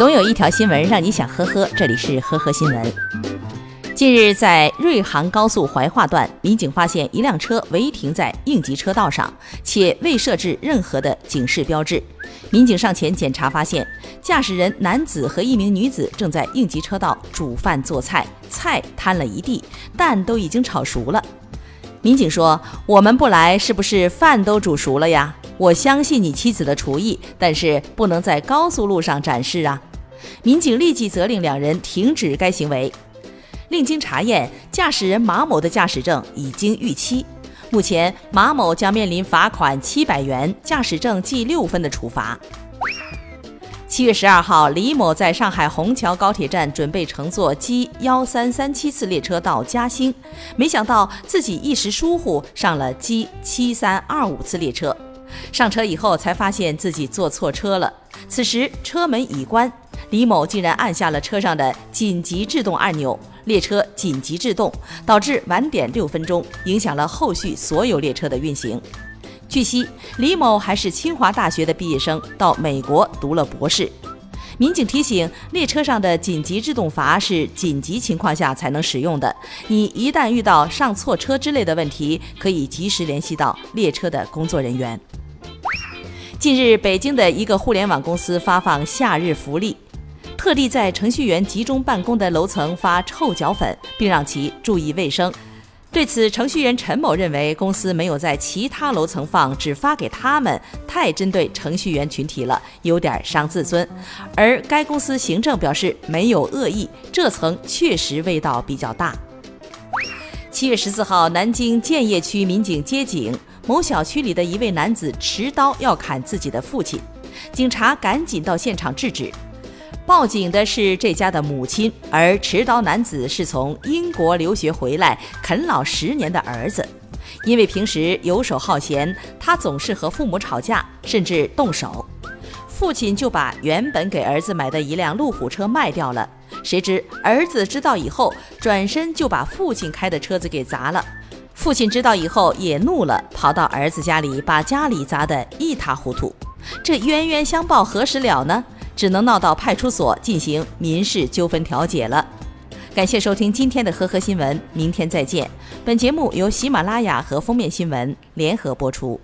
总有一条新闻让你想呵呵，这里是呵呵新闻。近日，在瑞杭高速怀化段，民警发现一辆车违停在应急车道上，且未设置任何的警示标志。民警上前检查，发现驾驶人男子和一名女子正在应急车道煮饭做菜，菜摊了一地，蛋都已经炒熟了。民警说：“我们不来，是不是饭都煮熟了呀？我相信你妻子的厨艺，但是不能在高速路上展示啊！”民警立即责令两人停止该行为。另经查验，驾驶人马某的驾驶证已经逾期，目前马某将面临罚款七百元、驾驶证记六分的处罚。七月十二号，李某在上海虹桥高铁站准备乘坐 G 幺三三七次列车到嘉兴，没想到自己一时疏忽上了 G 七三二五次列车。上车以后才发现自己坐错车了，此时车门已关，李某竟然按下了车上的紧急制动按钮。列车紧急制动，导致晚点六分钟，影响了后续所有列车的运行。据悉，李某还是清华大学的毕业生，到美国读了博士。民警提醒，列车上的紧急制动阀是紧急情况下才能使用的。你一旦遇到上错车之类的问题，可以及时联系到列车的工作人员。近日，北京的一个互联网公司发放夏日福利。特地在程序员集中办公的楼层发臭脚粉，并让其注意卫生。对此，程序员陈某认为公司没有在其他楼层放，只发给他们，太针对程序员群体了，有点伤自尊。而该公司行政表示没有恶意，这层确实味道比较大。七月十四号，南京建邺区民警接警，某小区里的一位男子持刀要砍自己的父亲，警察赶紧到现场制止。报警的是这家的母亲，而持刀男子是从英国留学回来啃老十年的儿子。因为平时游手好闲，他总是和父母吵架，甚至动手。父亲就把原本给儿子买的一辆路虎车卖掉了。谁知儿子知道以后，转身就把父亲开的车子给砸了。父亲知道以后也怒了，跑到儿子家里，把家里砸得一塌糊涂。这冤冤相报何时了呢？只能闹到派出所进行民事纠纷调解了。感谢收听今天的呵呵新闻，明天再见。本节目由喜马拉雅和封面新闻联合播出。